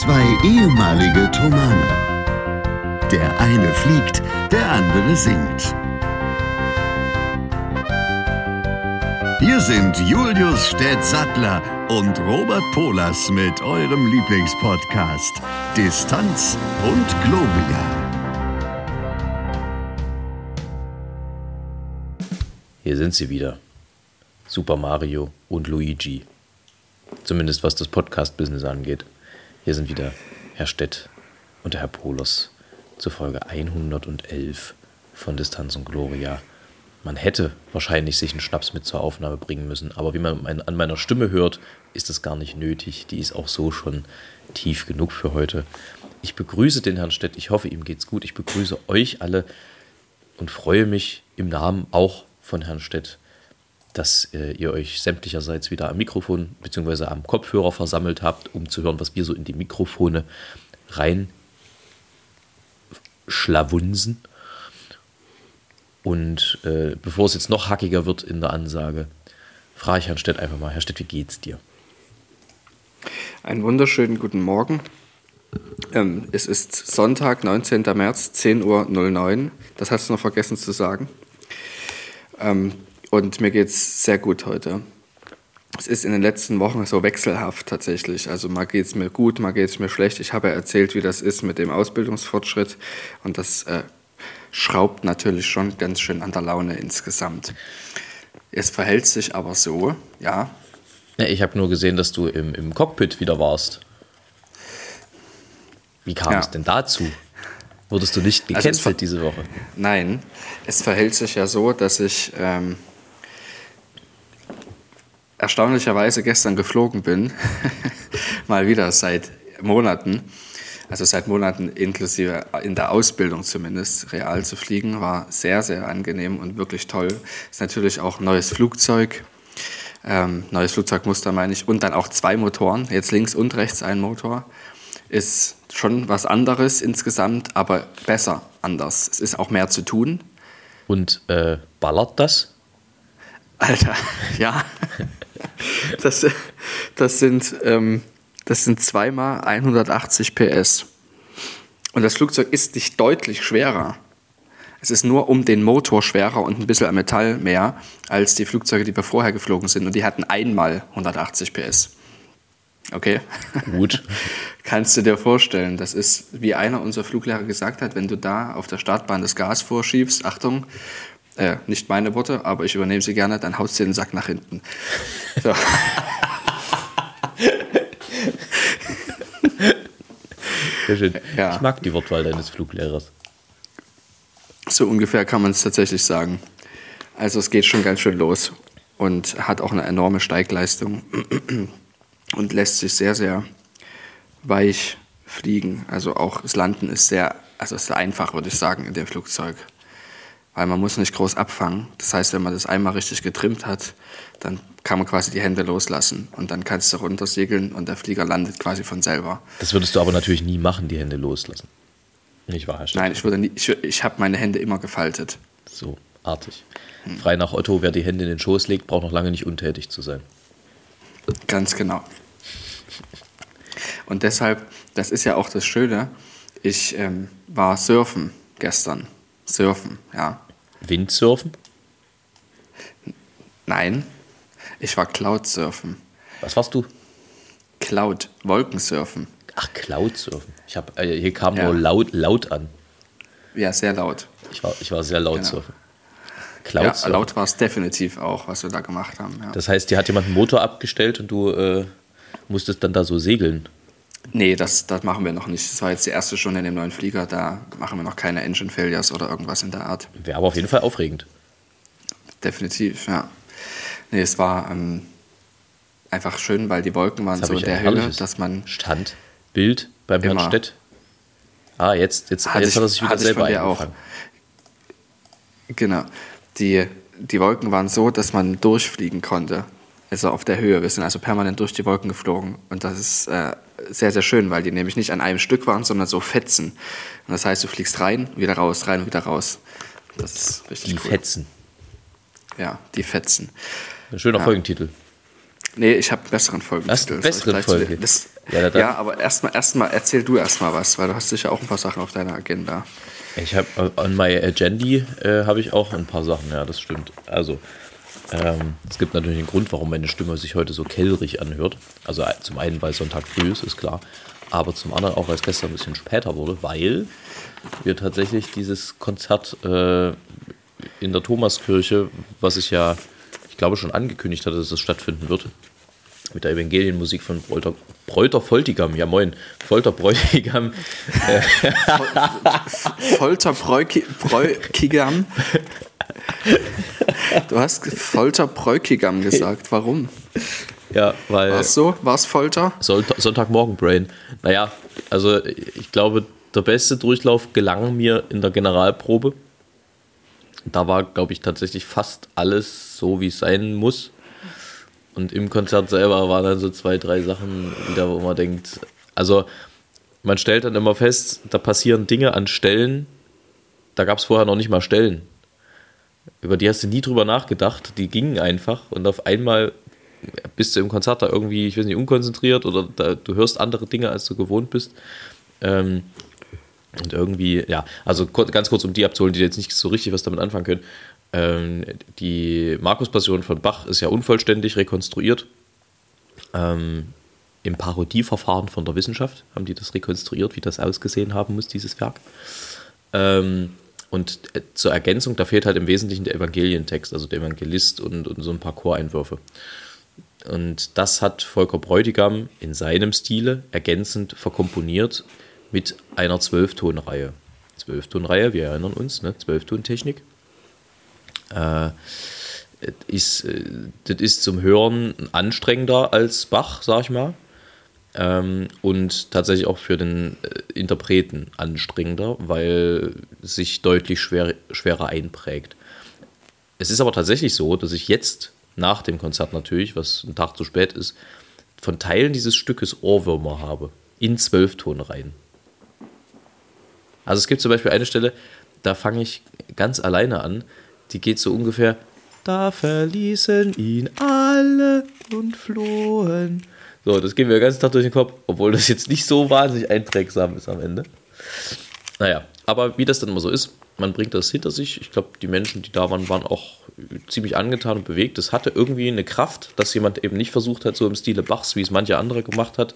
Zwei ehemalige Tomane. Der eine fliegt, der andere singt. Hier sind Julius Städtsattler und Robert Polas mit eurem Lieblingspodcast Distanz und Globia. Hier sind sie wieder. Super Mario und Luigi. Zumindest was das Podcast-Business angeht. Hier sind wieder Herr Stett und der Herr Polos zur Folge 111 von Distanz und Gloria. Man hätte wahrscheinlich sich einen Schnaps mit zur Aufnahme bringen müssen, aber wie man an meiner Stimme hört, ist das gar nicht nötig. Die ist auch so schon tief genug für heute. Ich begrüße den Herrn Stett, ich hoffe, ihm geht's gut. Ich begrüße euch alle und freue mich im Namen auch von Herrn Stett, dass äh, ihr euch sämtlicherseits wieder am Mikrofon bzw. am Kopfhörer versammelt habt, um zu hören, was wir so in die Mikrofone rein schlawunsen. Und äh, bevor es jetzt noch hackiger wird in der Ansage, frage ich Herrn Stett einfach mal, Herr Stett, wie geht's dir? Einen wunderschönen guten Morgen. Ähm, es ist Sonntag, 19. März, 10.09 Uhr. Das hast du noch vergessen zu sagen. Ähm, und mir geht es sehr gut heute. Es ist in den letzten Wochen so wechselhaft tatsächlich. Also mal geht es mir gut, mal geht es mir schlecht. Ich habe ja erzählt, wie das ist mit dem Ausbildungsfortschritt. Und das äh, schraubt natürlich schon ganz schön an der Laune insgesamt. Es verhält sich aber so, ja. ja ich habe nur gesehen, dass du im, im Cockpit wieder warst. Wie kam ja. es denn dazu? Wurdest du nicht also gecancelt also diese Woche? Nein, es verhält sich ja so, dass ich ähm, erstaunlicherweise gestern geflogen bin. Mal wieder seit Monaten. Also seit Monaten inklusive in der Ausbildung zumindest, real zu fliegen, war sehr, sehr angenehm und wirklich toll. Ist natürlich auch ein neues Flugzeug, ähm, neues Flugzeugmuster meine ich, und dann auch zwei Motoren, jetzt links und rechts ein Motor ist schon was anderes insgesamt, aber besser anders. Es ist auch mehr zu tun. Und äh, ballert das? Alter, ja. das, das, sind, ähm, das sind zweimal 180 PS. Und das Flugzeug ist nicht deutlich schwerer. Es ist nur um den Motor schwerer und ein bisschen Metall mehr als die Flugzeuge, die wir vorher geflogen sind. Und die hatten einmal 180 PS. Okay. Gut. Kannst du dir vorstellen, das ist, wie einer unserer Fluglehrer gesagt hat, wenn du da auf der Startbahn das Gas vorschiebst, Achtung, äh, nicht meine Worte, aber ich übernehme sie gerne, dann haust du den Sack nach hinten. So. Sehr schön. Ja. Ich mag die Wortwahl deines Fluglehrers. So ungefähr kann man es tatsächlich sagen. Also es geht schon ganz schön los und hat auch eine enorme Steigleistung und lässt sich sehr, sehr weich fliegen. Also auch das Landen ist sehr, also ist sehr einfach, würde ich sagen, in dem Flugzeug. Weil man muss nicht groß abfangen. Das heißt, wenn man das einmal richtig getrimmt hat, dann kann man quasi die Hände loslassen und dann kannst du runtersegeln und der Flieger landet quasi von selber. Das würdest du aber natürlich nie machen, die Hände loslassen. Nicht wahr, Herr Nein, ich, würde nie, ich, ich habe meine Hände immer gefaltet. So, artig. Hm. Frei nach Otto, wer die Hände in den Schoß legt, braucht noch lange nicht untätig zu sein. Ganz genau. Und deshalb, das ist ja auch das Schöne, ich ähm, war surfen gestern. Surfen, ja. Windsurfen? Nein, ich war Cloud-Surfen. Was warst du? Cloud, Wolkensurfen. Ach, Cloud-Surfen. Ich hab, äh, hier kam ja. nur laut, laut an. Ja, sehr laut. Ich war, ich war sehr laut genau. surfen. Cloud ja, laut war es definitiv auch, was wir da gemacht haben. Ja. Das heißt, dir hat jemand einen Motor abgestellt und du äh, musstest dann da so segeln. Nee, das, das machen wir noch nicht. Das war jetzt die erste Stunde in dem neuen Flieger. Da machen wir noch keine Engine Failures oder irgendwas in der Art. Wäre aber auf jeden Fall aufregend. Definitiv, ja. Nee, es war ähm, einfach schön, weil die Wolken waren so in der Höhe, dass man. Stand, Bild beim Herrn Stett. Ah, jetzt, jetzt, jetzt hat er sich wieder selber eingefangen. Auch. Genau. Die, die Wolken waren so, dass man durchfliegen konnte also auf der Höhe. Wir sind also permanent durch die Wolken geflogen. Und das ist äh, sehr, sehr schön, weil die nämlich nicht an einem Stück waren, sondern so Fetzen. Und das heißt, du fliegst rein, wieder raus, rein, wieder raus. Das ist richtig Die cool. Fetzen. Ja, die Fetzen. Ein schöner ja. Folgentitel. Nee, ich habe einen besseren Folgentitel. einen besseren Folge? Das, Ja, ja, dann- aber erstmal erstmal erzähl du erstmal was, weil du hast sicher auch ein paar Sachen auf deiner Agenda. Ich habe an my Agendi äh, habe ich auch ein paar Sachen, ja, das stimmt. Also, ähm, es gibt natürlich einen Grund, warum meine Stimme sich heute so kellrig anhört. Also äh, zum einen, weil Sonntag früh ist, ist klar. Aber zum anderen auch, weil es gestern ein bisschen später wurde, weil wir tatsächlich dieses Konzert äh, in der Thomaskirche, was ich ja, ich glaube, schon angekündigt hatte, dass es stattfinden wird, mit der Evangelienmusik von Bräuter, Bräuter Voltigam, ja moin, Folter Bräutigam, Folterbräukigam. Du hast Folterbräukigam gesagt. Warum? ja, weil... War es so? War es Folter? Sonntag, Sonntagmorgen Brain. Naja, also ich glaube, der beste Durchlauf gelang mir in der Generalprobe. Da war, glaube ich, tatsächlich fast alles so, wie es sein muss. Und im Konzert selber waren dann so zwei, drei Sachen wieder, wo man denkt, also man stellt dann immer fest, da passieren Dinge an Stellen, da gab es vorher noch nicht mal Stellen. Über die hast du nie drüber nachgedacht, die gingen einfach und auf einmal bist du im Konzert da irgendwie, ich weiß nicht, unkonzentriert oder da, du hörst andere Dinge, als du gewohnt bist. Ähm, und irgendwie, ja, also ganz kurz, um die abzuholen, die jetzt nicht so richtig was damit anfangen können. Ähm, die Markus-Passion von Bach ist ja unvollständig rekonstruiert. Ähm, Im Parodieverfahren von der Wissenschaft haben die das rekonstruiert, wie das ausgesehen haben muss, dieses Werk. Ähm, und äh, zur Ergänzung, da fehlt halt im Wesentlichen der Evangelientext, also der Evangelist und, und so ein paar Choreinwürfe. Und das hat Volker Bräutigam in seinem Stile ergänzend verkomponiert mit einer Zwölftonreihe. Zwölftonreihe, wir erinnern uns, ne? Zwölftontechnik. Äh, ist, äh, das ist zum Hören anstrengender als Bach, sag ich mal. Ähm, und tatsächlich auch für den äh, Interpreten anstrengender, weil sich deutlich schwer, schwerer einprägt. Es ist aber tatsächlich so, dass ich jetzt nach dem Konzert natürlich, was ein Tag zu spät ist, von Teilen dieses Stückes Ohrwürmer habe. In Zwölftonreihen. Also es gibt zum Beispiel eine Stelle, da fange ich ganz alleine an. Die geht so ungefähr. Da verließen ihn alle und flohen. So, das geht mir den ganzen Tag durch den Kopf, obwohl das jetzt nicht so wahnsinnig einprägsam ist am Ende. Naja, aber wie das dann immer so ist, man bringt das hinter sich. Ich glaube, die Menschen, die da waren, waren auch ziemlich angetan und bewegt. Es hatte irgendwie eine Kraft, dass jemand eben nicht versucht hat, so im Stile Bachs, wie es manche andere gemacht hat,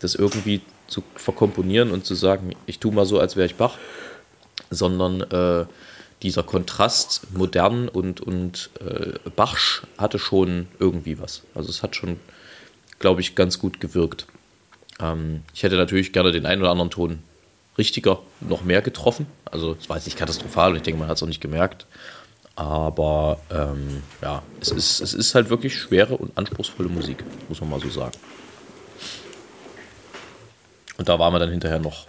das irgendwie zu verkomponieren und zu sagen, ich tue mal so, als wäre ich Bach, sondern äh, dieser Kontrast modern und, und äh, Bachsch hatte schon irgendwie was. Also es hat schon, glaube ich, ganz gut gewirkt. Ähm, ich hätte natürlich gerne den einen oder anderen Ton richtiger noch mehr getroffen. Also es war jetzt nicht katastrophal und ich denke, man hat es auch nicht gemerkt. Aber ähm, ja, es ist, es ist halt wirklich schwere und anspruchsvolle Musik, muss man mal so sagen. Und da waren wir dann hinterher noch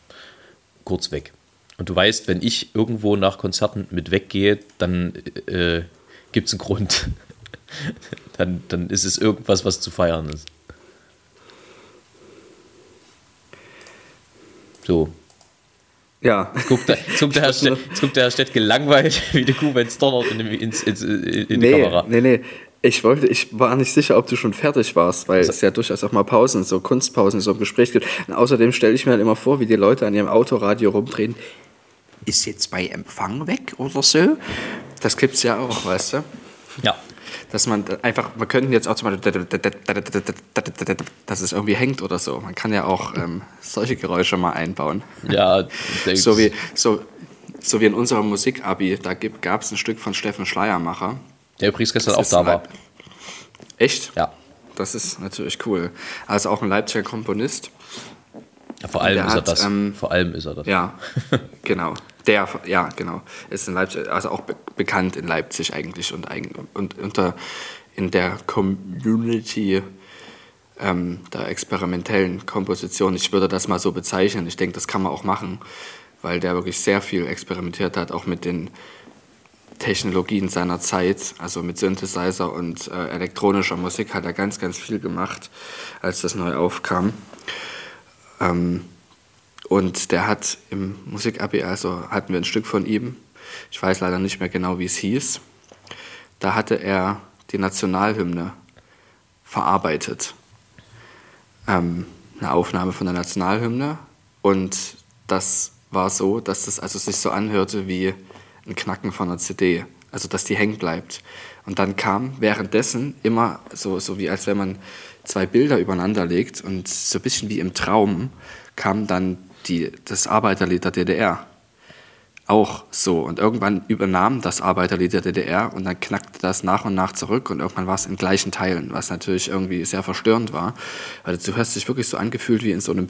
kurz weg. Und du weißt, wenn ich irgendwo nach Konzerten mit weggehe, dann äh, gibt es einen Grund. dann, dann ist es irgendwas, was zu feiern ist. So. Ja. Guckt der, jetzt guckt der, Herr Stett, jetzt guckt der Herr Stett gelangweilt wie die Kuh, wenn es donnert in, die- ins, in die Nee, Kamera. nee, nee. Ich wollte, ich war nicht sicher, ob du schon fertig warst, weil es ja durchaus auch mal Pausen, so Kunstpausen, so im Gespräch gibt. Und außerdem stelle ich mir halt immer vor, wie die Leute an ihrem Autoradio rumdrehen. Ist jetzt bei Empfang weg oder so? Das gibt's ja auch, weißt du? Ja. Dass man einfach, wir könnten jetzt auch zum Beispiel, dass es irgendwie hängt oder so. Man kann ja auch ähm, solche Geräusche mal einbauen. Ja, So wie, so, so wie in unserem Musikabi, da gab es ein Stück von Steffen Schleiermacher. der übrigens gestern Das auch da war. Echt? Ja. Das ist natürlich cool. Also auch ein Leipziger Komponist. Ja. Vor allem ist er hat, das. ähm, Vor allem ist er das. Ja, genau. Der, ja, genau. Ist in Leipzig, also auch be bekannt in Leipzig eigentlich und, eigen- und unter in der Community ähm, der experimentellen Komposition. Ich würde das mal so bezeichnen. Ich denke, das kann man auch machen, weil der wirklich sehr viel experimentiert hat, auch mit den Technologien seiner Zeit, also mit Synthesizer und äh, elektronischer Musik hat er ganz, ganz viel gemacht, als das neu aufkam. Ähm, und der hat im Musik-Abi, also hatten wir ein Stück von ihm, ich weiß leider nicht mehr genau, wie es hieß, da hatte er die Nationalhymne verarbeitet. Ähm, eine Aufnahme von der Nationalhymne und das war so, dass das also sich so anhörte wie ein Knacken von einer CD, also dass die hängen bleibt. Und dann kam währenddessen immer so, so wie als wenn man zwei Bilder übereinander legt und so ein bisschen wie im Traum kam dann die, das Arbeiterlied der DDR auch so. Und irgendwann übernahm das Arbeiterlied der DDR und dann knackte das nach und nach zurück und irgendwann war es in gleichen Teilen, was natürlich irgendwie sehr verstörend war. Weil du hast dich wirklich so angefühlt wie in so einem,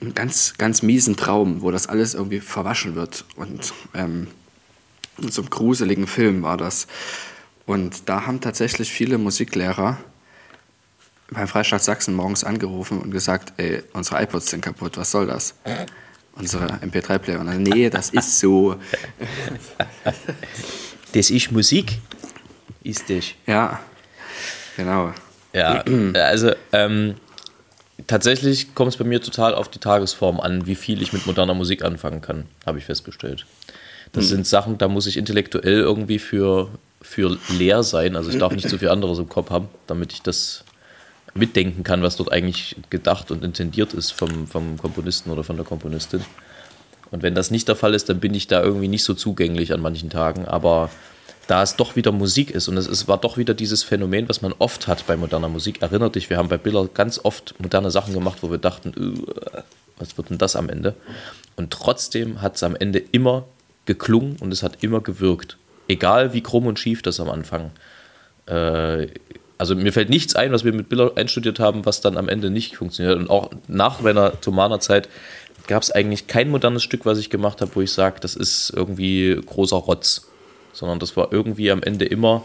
einem ganz, ganz miesen Traum, wo das alles irgendwie verwaschen wird. Und ähm, in so einem gruseligen Film war das. Und da haben tatsächlich viele Musiklehrer beim Freistaat Sachsen morgens angerufen und gesagt, ey, unsere iPods sind kaputt, was soll das? Unsere MP3-Player. Und dann, nee, das ist so. Das ist Musik, ist das. Ja, genau. Ja, also ähm, tatsächlich kommt es bei mir total auf die Tagesform an, wie viel ich mit moderner Musik anfangen kann, habe ich festgestellt. Das sind Sachen, da muss ich intellektuell irgendwie für, für leer sein. Also ich darf nicht so viel anderes im Kopf haben, damit ich das mitdenken kann, was dort eigentlich gedacht und intendiert ist vom, vom Komponisten oder von der Komponistin. Und wenn das nicht der Fall ist, dann bin ich da irgendwie nicht so zugänglich an manchen Tagen. Aber da es doch wieder Musik ist und es ist, war doch wieder dieses Phänomen, was man oft hat bei moderner Musik. Erinnert dich, wir haben bei Biller ganz oft moderne Sachen gemacht, wo wir dachten, äh, was wird denn das am Ende? Und trotzdem hat es am Ende immer geklungen und es hat immer gewirkt. Egal wie krumm und schief das am Anfang. Äh, also mir fällt nichts ein, was wir mit Biller einstudiert haben, was dann am Ende nicht funktioniert. Und auch nach meiner Thomaner-Zeit gab es eigentlich kein modernes Stück, was ich gemacht habe, wo ich sage, das ist irgendwie großer Rotz. Sondern das war irgendwie am Ende immer,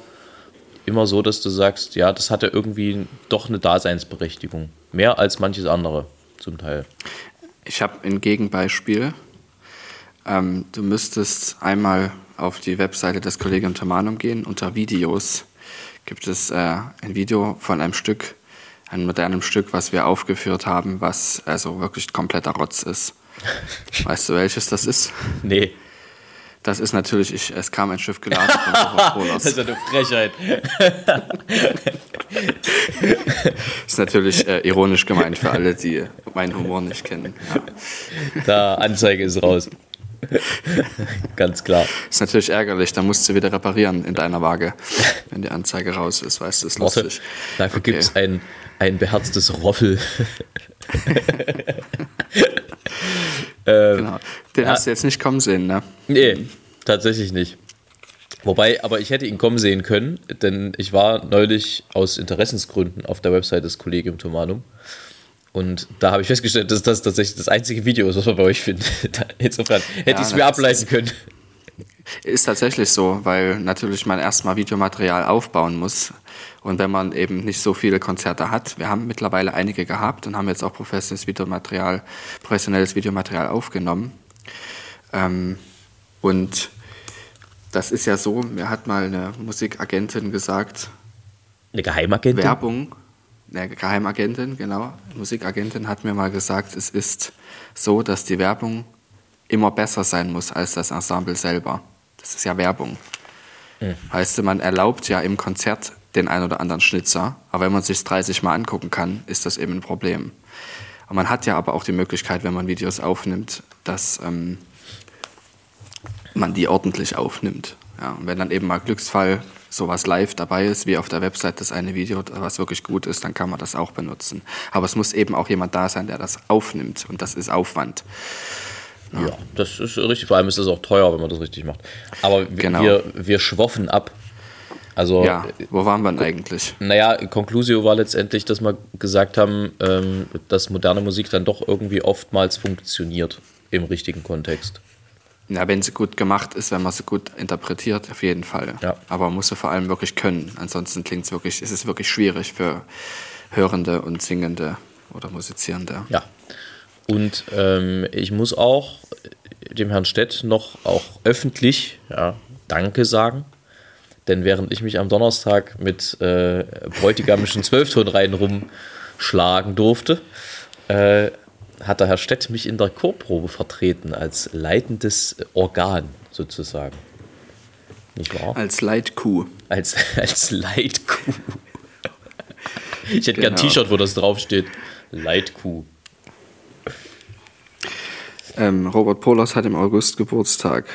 immer so, dass du sagst, ja, das hatte irgendwie doch eine Daseinsberechtigung. Mehr als manches andere zum Teil. Ich habe ein Gegenbeispiel. Ähm, du müsstest einmal auf die Webseite des Kollegium Thomanum gehen. Unter Videos gibt es äh, ein Video von einem Stück, einem modernen Stück, was wir aufgeführt haben, was also wirklich kompletter Rotz ist. Weißt du, welches das ist? Nee. Das ist natürlich, ich, es kam ein Schiff geladen von Coca-Colas. Das ist eine Frechheit. ist natürlich äh, ironisch gemeint für alle, die meinen Humor nicht kennen. Ja. Da Anzeige ist raus. Ganz klar. Ist natürlich ärgerlich, da musst du wieder reparieren in deiner Waage, wenn die Anzeige raus ist, weißt du, ist Warte, lustig. dafür Okay. gibt es ein, ein beherztes Roffel. Genau. Den hast du jetzt nicht kommen sehen, ne? Nee, tatsächlich nicht. Wobei, aber ich hätte ihn kommen sehen können, denn ich war neulich aus Interessensgründen auf der Website des Collegium Thomanum. Und da habe ich festgestellt, dass das tatsächlich das einzige Video ist, was man bei euch findet. Insofern hätte Ja, ich es mir ableiten können. Ist tatsächlich so, weil natürlich man erstmal Videomaterial aufbauen muss. Und wenn man eben nicht so viele Konzerte hat, wir haben mittlerweile einige gehabt und haben jetzt auch professionelles Videomaterial, professionelles Videomaterial aufgenommen. Ähm, und das ist ja so, mir hat mal eine Musikagentin gesagt, Eine Geheimagentin? Werbung, eine Geheimagentin, genau, Musikagentin hat mir mal gesagt, es ist so, dass die Werbung immer besser sein muss als das Ensemble selber. Das ist ja Werbung. Heißt, man erlaubt ja im Konzert den ein oder anderen Schnitzer, aber wenn man sich 30 Mal angucken kann, ist das eben ein Problem. Und man hat ja aber auch die Möglichkeit, wenn man Videos aufnimmt, dass ähm, man die ordentlich aufnimmt. Ja, und wenn dann eben mal Glücksfall sowas live dabei ist, wie auf der Website das eine Video, was wirklich gut ist, dann kann man das auch benutzen. Aber es muss eben auch jemand da sein, der das aufnimmt und das ist Aufwand. Ja, das ist richtig. Vor allem ist es auch teuer, wenn man das richtig macht. Aber wir, Genau. wir, wir schwoffen ab. Also, Ja, wo waren wir denn eigentlich? naja, Conclusio war letztendlich, dass wir gesagt haben, ähm, dass moderne Musik dann doch irgendwie oftmals funktioniert im richtigen Kontext. Ja, wenn sie gut gemacht ist, wenn man sie gut interpretiert, auf jeden Fall. Ja. Aber man muss sie vor allem wirklich können. Ansonsten klingt es wirklich, ist es wirklich schwierig für Hörende und Singende oder Musizierende. Ja. Und ähm, ich muss auch dem Herrn Stett noch auch öffentlich ja, Danke sagen. Denn während ich mich am Donnerstag mit äh, bräutigamischen Zwölftonreihen rumschlagen durfte, äh, hat der Herr Stett mich in der Chorprobe vertreten als leitendes Organ sozusagen. Nicht wahr? Als Leitkuh. Als, als Leitkuh. Ich hätte gern ein Genau. T-Shirt, wo das draufsteht. Leitkuh. Ähm, Robert Polas hat im August Geburtstag.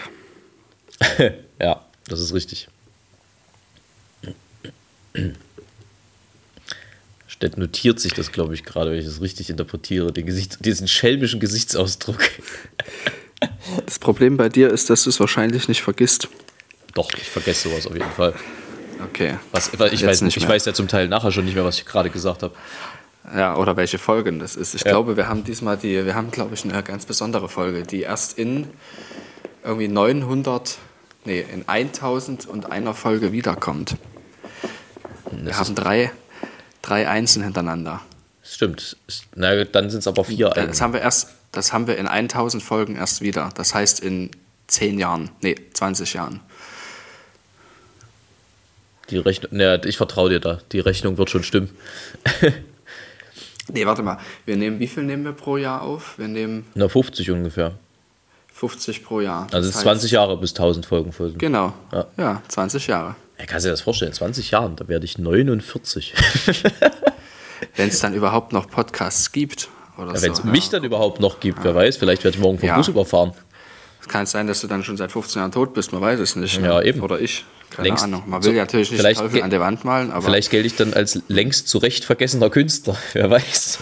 Ja, das ist richtig. Stett notiert sich das, glaube ich, gerade, wenn ich das richtig interpretiere, Gesicht, diesen schelmischen Gesichtsausdruck. Das Problem bei dir ist, dass du es wahrscheinlich nicht vergisst. Doch, ich vergesse sowas auf jeden Fall. Okay. Was, weil ich Jetzt weiß, nicht ich mehr. weiß ja zum Teil nachher schon nicht mehr, was ich gerade gesagt habe. Ja, oder welche Folgen das ist. Ich Ja. glaube, wir haben diesmal die, wir haben, glaube ich, eine ganz besondere Folge, die erst in irgendwie 900, nee, in 1000 und einer Folge wiederkommt. Wir Das haben drei, drei Einsen hintereinander. Stimmt. Na, dann sind es aber vier Das eigentlich. haben wir erst, das haben wir in 1000 Folgen erst wieder. Das heißt in 10 Jahren, nee, 20 Jahren. Die Rechnung, na, ich vertraue dir da. Die Rechnung wird schon stimmen. Nee, warte mal. Wir nehmen, wie viel nehmen wir pro Jahr auf? Wir nehmen Na, 50 ungefähr. 50 pro Jahr. Also Das ist heißt- 20 Jahre bis 1000 Folgen folgen. Genau. Ja. Ja. 20 Jahre. Ja, kannst du dir das vorstellen? In 20 Jahren, da werde ich 49. Wenn es dann überhaupt noch Podcasts gibt oder Wenn es so. mich dann überhaupt noch gibt, wer weiß, vielleicht werde ich morgen vom Ja. Bus überfahren. Es kann sein, dass du dann schon seit 15 Jahren tot bist, man weiß es nicht. ne? Ja, eben. Oder ich. Keine Längst- Ahnung. Man so- will ja natürlich nicht vielleicht Teufel an der Wand malen, aber Vielleicht gelte ich dann als längst zurecht vergessener Künstler, wer weiß.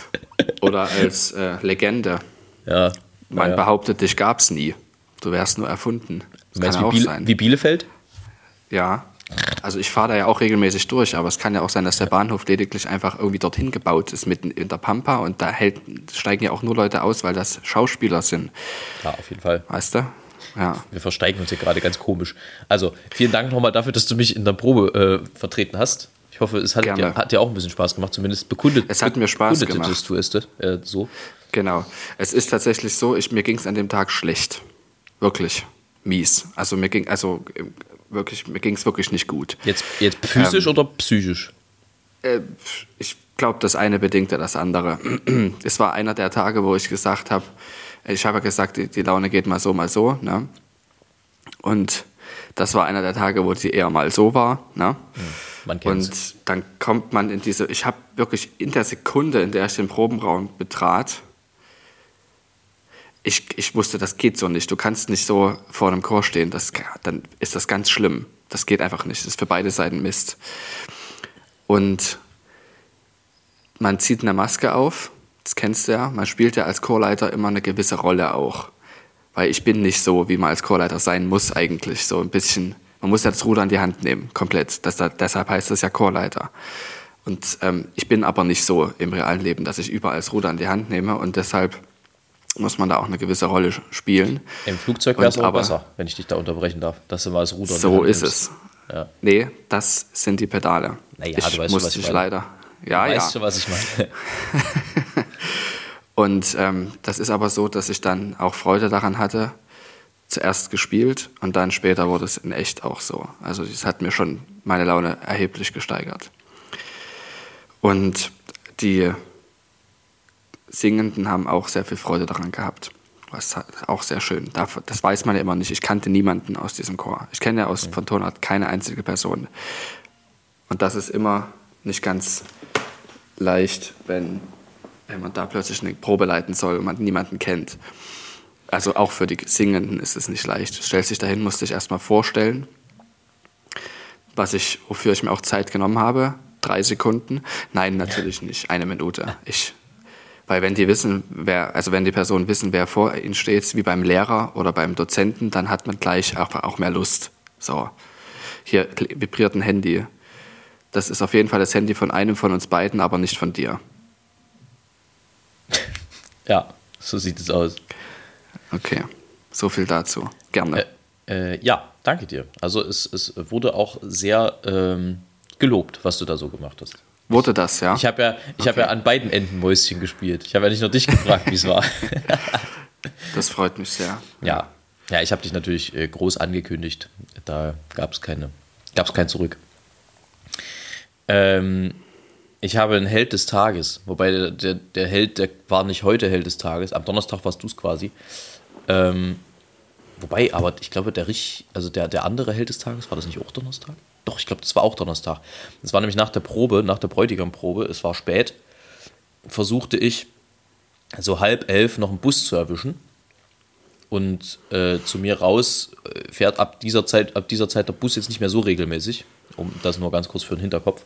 oder als äh, Legende. Ja. Man ja. behauptet, dich gab es nie. Du wärst nur erfunden. Das meinst kann wie, auch Biele, sein. wie Bielefeld? Ja. Also ich fahre da ja auch regelmäßig durch, aber es kann ja auch sein, dass der Bahnhof lediglich einfach irgendwie dorthin gebaut ist, mitten in der Pampa und da hält, steigen ja auch nur Leute aus, weil das Schauspieler sind. Ja, auf jeden Fall. Weißt du? Ja. Wir versteigen uns hier gerade ganz komisch. Also, vielen Dank nochmal dafür, dass du mich in der Probe äh, vertreten hast. Ich hoffe, es hat dir, hat dir auch ein bisschen Spaß gemacht, zumindest bekundet. Es hat mir Spaß gemacht. du es äh, so. Genau. Es ist tatsächlich so, ich, mir ging es an dem Tag schlecht. Wirklich. Mies. Also mir ging, also wirklich, mir ging es wirklich nicht gut. Jetzt, jetzt physisch Ähm. oder psychisch? Äh, ich glaube, das eine bedingte das andere. es war einer der Tage, wo ich gesagt habe, ich habe ja gesagt, die, die Laune geht mal so, mal so. Ne? Und das war einer der Tage, wo sie eher mal so war. Ne? Man kennt's. Und dann kommt man in diese, ich habe wirklich in der Sekunde, in der ich den Probenraum betrat, ich, ich wusste, das geht so nicht. Du kannst nicht so vor einem Chor stehen, das, dann ist das ganz schlimm. Das geht einfach nicht. Das ist für beide Seiten Mist. Und man zieht eine Maske auf, das kennst du ja. Man spielt ja als Chorleiter immer eine gewisse Rolle auch. Weil ich bin nicht so, wie man als Chorleiter sein muss eigentlich. So ein bisschen, man muss ja das Ruder in die Hand nehmen, komplett. Das, deshalb heißt es ja Chorleiter. Und ähm, ich bin aber nicht so im realen Leben, dass ich überall das Ruder in die Hand nehme und deshalb muss man da auch eine gewisse Rolle spielen. Im Flugzeug wäre es aber- besser, wenn ich dich da unterbrechen darf, dass du mal das Ruder So ist es. Ja. Nee, das sind die Pedale. Naja, ich du weißt schon, musste was ich leider. Ja, weißt ja. schon, was ich meine. Und ähm, das ist aber so, dass ich dann auch Freude daran hatte, zuerst gespielt und dann später wurde es in echt auch so. Also es hat mir schon meine Laune erheblich gesteigert. Und die Singenden haben auch sehr viel Freude daran gehabt. Was auch sehr schön. Das weiß man ja immer nicht. Ich kannte niemanden aus diesem Chor. Ich kenne ja aus von Tonart keine einzige Person. Und das ist immer nicht ganz leicht, wenn, wenn man da plötzlich eine Probe leiten soll und man niemanden kennt. Also auch für die Singenden ist es nicht leicht. Stellst dich dahin, musst dich erstmal vorstellen, was ich, wofür ich mir auch Zeit genommen habe. Drei Sekunden. Nein, natürlich nicht. Eine Minute. Ich, weil wenn die wissen, wer, also wenn die Personen wissen, wer vor ihnen steht, wie beim Lehrer oder beim Dozenten, dann hat man gleich auch, auch mehr Lust. So, hier vibriert ein Handy. Das ist auf jeden Fall das Handy von einem von uns beiden, aber nicht von dir. Ja, so sieht es aus. Okay, so viel dazu. Gerne. Äh, äh, ja, danke dir. Also es, es wurde auch sehr ähm, gelobt, was du da so gemacht hast. Wurde das, ja? Ich habe ja, ich hab ja an beiden Enden Mäuschen gespielt. Ich habe ja nicht nur dich gefragt, wie es war. Das freut mich sehr. ja. Ja, ich habe dich natürlich äh, groß angekündigt. Da gab es keine, gab's kein Zurück. Ähm, ich habe einen Held des Tages, wobei der, der, der Held, der war nicht heute Held des Tages, am Donnerstag warst du es quasi. Ähm, wobei, aber ich glaube, der, Rich, also der, der andere Held des Tages, war das nicht auch Donnerstag? Doch, ich glaube, das war auch Donnerstag. Das war nämlich nach der Probe, nach der Bräutigam-Probe, es war spät, versuchte ich so halb elf noch einen Bus zu erwischen. Und äh, zu mir raus äh, fährt ab dieser, Zeit, ab dieser Zeit der Bus jetzt nicht mehr so regelmäßig. Um das nur ganz kurz für den Hinterkopf.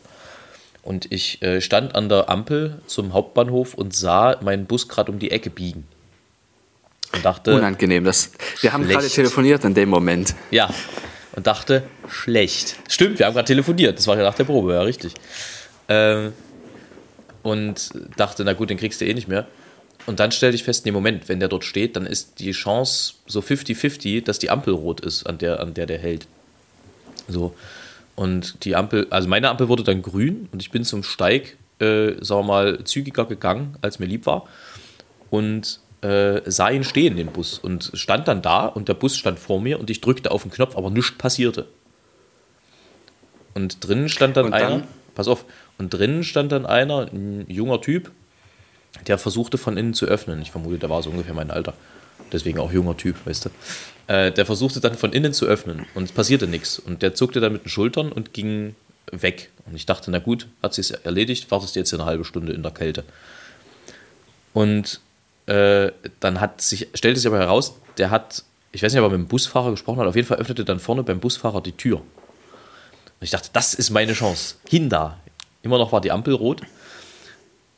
Und ich äh, stand an der Ampel zum Hauptbahnhof und sah meinen Bus gerade um die Ecke biegen. Und dachte. Unangenehm. Das, wir haben gerade telefoniert in dem Moment. Ja. Und dachte, schlecht. Stimmt, wir haben gerade telefoniert. Das war ja nach der Probe, ja, richtig. Ähm, und dachte, na gut, den kriegst du eh nicht mehr. Und dann stellte ich fest, nee, Moment, wenn der dort steht, dann ist die Chance so 50-50, dass die Ampel rot ist, an der, an der der hält. So. Und die Ampel, also meine Ampel wurde dann grün und ich bin zum Steig, äh, sagen wir mal, zügiger gegangen, als mir lieb war. Und äh, sah ihn stehen, den Bus. Und stand dann da und der Bus stand vor mir und ich drückte auf den Knopf, aber nichts passierte. Und drinnen stand dann, dann einer, pass auf, und drinnen stand dann einer, ein junger Typ, der versuchte von innen zu öffnen. Ich vermute, der war so ungefähr mein Alter. Deswegen auch junger Typ, weißt du. Äh, der versuchte dann von innen zu öffnen und es passierte nichts. Und der zuckte dann mit den Schultern und ging weg. Und ich dachte, na gut, hat sich erledigt, wartest jetzt eine halbe Stunde in der Kälte. Und äh, dann hat sich, stellte sich aber heraus, der hat, ich weiß nicht, ob er mit dem Busfahrer gesprochen hat, auf jeden Fall öffnete dann vorne beim Busfahrer die Tür. Und ich dachte, das ist meine Chance. Hin da. Immer noch war die Ampel rot.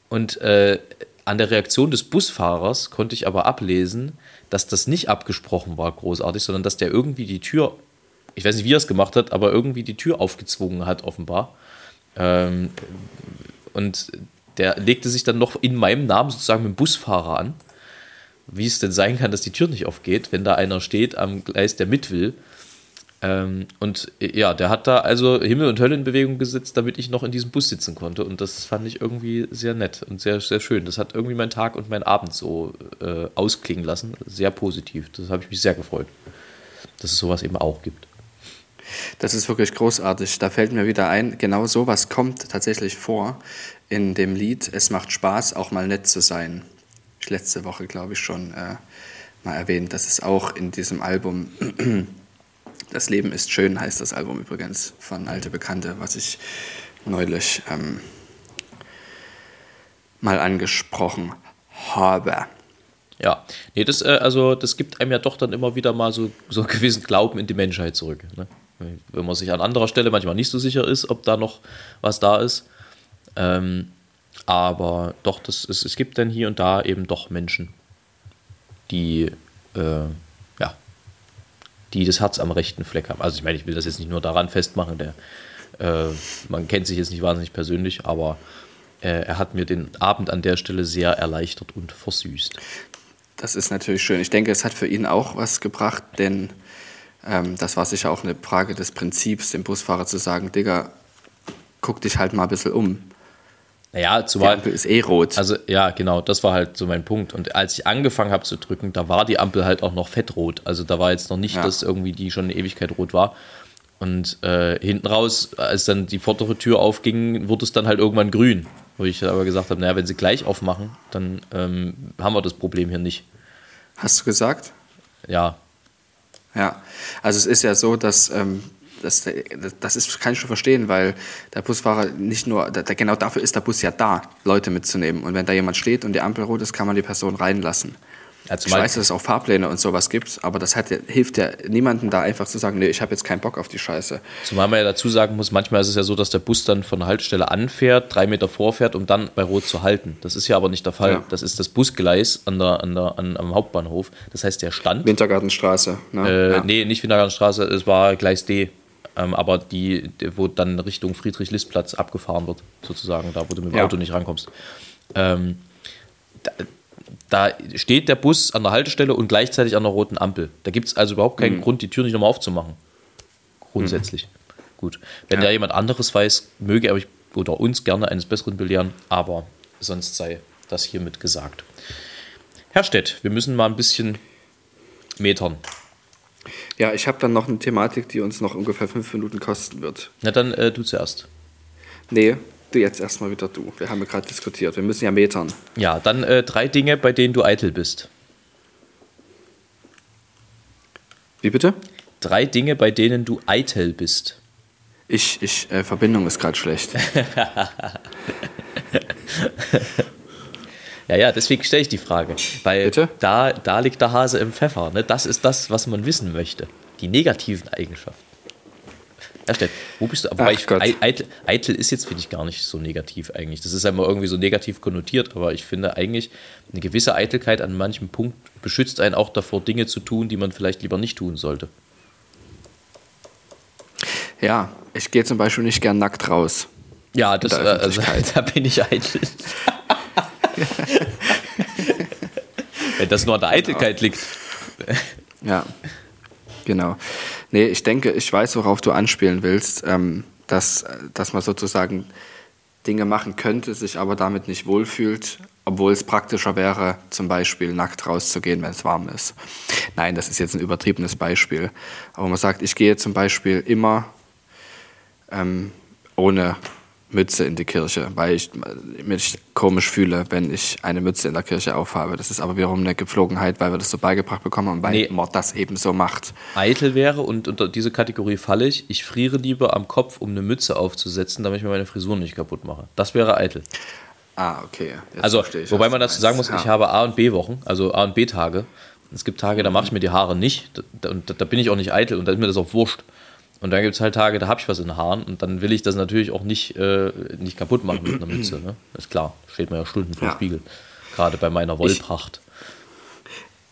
Und äh, an der Reaktion des Busfahrers konnte ich aber ablesen, dass das nicht abgesprochen war, großartig, sondern dass der irgendwie die Tür, ich weiß nicht, wie er es gemacht hat, aber irgendwie die Tür aufgezwungen hat, offenbar. Ähm, und der legte sich dann noch in meinem Namen sozusagen mit dem Busfahrer an, wie es denn sein kann, dass die Tür nicht aufgeht, wenn da einer steht am Gleis, der mit will. Ähm, und ja, der hat da also Himmel und Hölle in Bewegung gesetzt, damit ich noch in diesem Bus sitzen konnte. Und das fand ich irgendwie sehr nett und sehr, sehr schön. Das hat irgendwie meinen Tag und meinen Abend so äh, ausklingen lassen. Sehr positiv. Das habe ich mich sehr gefreut, dass es sowas eben auch gibt. Das ist wirklich großartig. Da fällt mir wieder ein, genau sowas kommt tatsächlich vor in dem Lied Es macht Spaß, auch mal nett zu sein. Ich letzte Woche, glaube ich, schon äh, mal erwähnt. Das ist auch in diesem Album Das Leben ist schön heißt das Album übrigens von Alte Bekannte, was ich neulich ähm, mal angesprochen habe. Ja, nee, das, äh, also, das gibt einem ja doch dann immer wieder mal so, so einen gewissen Glauben in die Menschheit zurück. Ne? Wenn man sich an anderer Stelle manchmal nicht so sicher ist, ob da noch was da ist. Ähm, aber doch, das, es, es gibt dann hier und da eben doch Menschen, die äh, die das Herz am rechten Fleck haben. Also ich meine, ich will das jetzt nicht nur daran festmachen, der, äh, man kennt sich jetzt nicht wahnsinnig persönlich, aber äh, er hat mir den Abend an der Stelle sehr erleichtert und versüßt. Das ist natürlich schön. Ich denke, es hat für ihn auch was gebracht, denn ähm, das war sicher auch eine Frage des Prinzips, dem Busfahrer zu sagen, Digga, guck dich halt mal ein bisschen um. Naja, zumal. Die Ampel ist eh rot. Also, ja, genau, das war halt so mein Punkt. Und als ich angefangen habe zu drücken, da war die Ampel halt auch noch fettrot. Also, da war jetzt noch nicht, ja. dass irgendwie die schon eine Ewigkeit rot war. Und äh, hinten raus, als dann die vordere Tür aufging, wurde es dann halt irgendwann grün. Wo ich aber gesagt habe, naja, wenn sie gleich aufmachen, dann ähm, haben wir das Problem hier nicht. Hast du gesagt? Ja. Ja, also es ist ja so, dass ähm, das, das ist, kann ich schon verstehen, weil der Busfahrer nicht nur, der, genau dafür ist der Bus ja da, Leute mitzunehmen. Und wenn da jemand steht und die Ampel rot ist, kann man die Person reinlassen. Ja, ich weiß, dass es auch Fahrpläne und sowas gibt, aber das hat, hilft ja niemandem da einfach zu sagen, nee, ich habe jetzt keinen Bock auf die Scheiße. Zumal man ja dazu sagen muss, manchmal ist es ja so, dass der Bus dann von der Haltestelle anfährt, drei Meter vorfährt, um dann bei Rot zu halten. Das ist ja aber nicht der Fall. Ja. Das ist das Busgleis an der, an der, an, am Hauptbahnhof. Das heißt, der stand. Wintergartenstraße. Ne? Äh, ja. Nee, nicht Wintergartenstraße, es war Gleis D ähm, aber die, wo dann Richtung Friedrich-List-Platz abgefahren wird, sozusagen, da wo du mit dem. Auto nicht rankommst. Ähm, da, steht der Bus an der Haltestelle und gleichzeitig an der roten Ampel. Da gibt es also überhaupt keinen mhm. Grund, die Tür nicht nochmal aufzumachen. Grundsätzlich. Mhm. Gut. Wenn ja. da jemand anderes weiß, möge er oder uns gerne eines Besseren belehren, aber sonst sei das hiermit gesagt. Herr Stett, wir müssen mal ein bisschen metern. Ja, ich habe dann noch eine Thematik, die uns noch ungefähr fünf Minuten kosten wird. Na dann äh, du zuerst. Nee, du jetzt erstmal wieder du. Wir haben ja gerade diskutiert. Wir müssen ja metern. Ja, dann äh, drei Dinge, bei denen du eitel bist. Wie bitte? Drei Dinge, bei denen du eitel bist. Ich, ich, äh, Verbindung ist gerade schlecht. Ja, ja, deswegen stelle ich die Frage. Weil Bitte? Da, da liegt der Hase im Pfeffer. Ne? Das ist das, was man wissen möchte. Die negativen Eigenschaften. Ja, Steff, wo bist du? Ach ich, eitel, eitel ist jetzt, finde ich, gar nicht so negativ eigentlich. Das ist einmal irgendwie so negativ konnotiert, aber ich finde eigentlich, eine gewisse Eitelkeit an manchem Punkt beschützt einen auch davor, Dinge zu tun, die man vielleicht lieber nicht tun sollte. Ja, ich gehe zum Beispiel nicht gern nackt raus. Ja, das, äh, also, da bin ich eitel. Wenn das nur an der Eitelkeit liegt. Ja, genau. Nee, ich denke, ich weiß, worauf du anspielen willst, ähm, dass, dass man sozusagen Dinge machen könnte, sich aber damit nicht wohlfühlt, obwohl es praktischer wäre, zum Beispiel nackt rauszugehen, wenn es warm ist. Nein, das ist jetzt ein übertriebenes Beispiel. Aber man sagt, ich gehe zum Beispiel immer ähm, ohne Mütze in die Kirche, weil ich mich komisch fühle, wenn ich eine Mütze in der Kirche aufhabe. Das ist aber wiederum eine Gepflogenheit, weil wir das so beigebracht bekommen und weil Nee. Mord das eben so macht. eitel wäre und unter diese Kategorie falle ich, ich friere lieber am Kopf, um eine Mütze aufzusetzen, damit ich mir meine Frisur nicht kaputt mache. Das wäre eitel. Ah, okay. Jetzt Also, ich, wobei man dazu sagen muss, meinst. ich Ja. habe A- und B-Wochen, also A- und B-Tage. Es gibt Tage, da mache ich mir die Haare nicht da- da, da bin ich auch nicht eitel und da ist mir das auch wurscht. Und dann gibt es halt Tage, da habe ich was in den Haaren und dann will ich das natürlich auch nicht, äh, nicht kaputt machen mit einer Mütze. Ne? Ist klar, steht man ja Stunden vor dem Ja. Spiegel. Gerade bei meiner Wollpracht.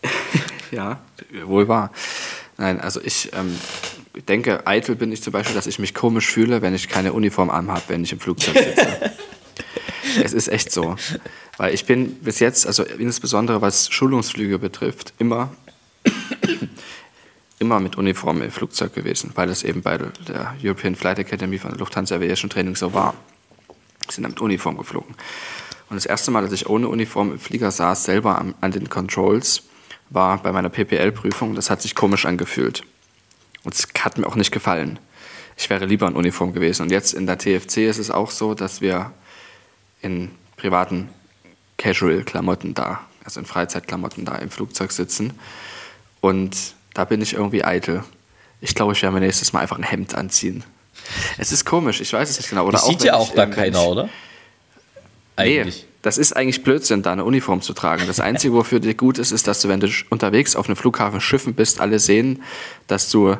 Ja, wohl wahr. Nein, also ich ähm, denke, eitel bin ich zum Beispiel, dass ich mich komisch fühle, wenn ich keine Uniform anhabe, wenn ich im Flugzeug sitze. es ist echt so. Weil ich bin bis jetzt, also insbesondere was Schulungsflüge betrifft, immer, immer mit Uniform im Flugzeug gewesen, weil es eben bei der European Flight Academy von der Lufthansa Aviation Training so war. Sind da mit Uniform geflogen. Und das erste Mal, dass ich ohne Uniform im Flieger saß, selber am, an den Controls, war bei meiner PPL-Prüfung. Das hat sich komisch angefühlt. Und es hat mir auch nicht gefallen. Ich wäre lieber in Uniform gewesen. Und jetzt in der TFC ist es auch so, dass wir in privaten Casual-Klamotten da, also in Freizeitklamotten da im Flugzeug sitzen. Und da bin ich irgendwie eitel. Ich glaube, ich werde mir nächstes Mal einfach ein Hemd anziehen. Es ist komisch, ich weiß es nicht genau. Oder Das sieht wenn ja ich, auch da ähm, keiner, ich, oder? Nee, Eigentlich. das ist eigentlich Blödsinn, da eine Uniform zu tragen. Das Einzige, wofür dir gut ist, ist, dass du, wenn du unterwegs auf einem Flughafen Schiffen bist, alle sehen, dass du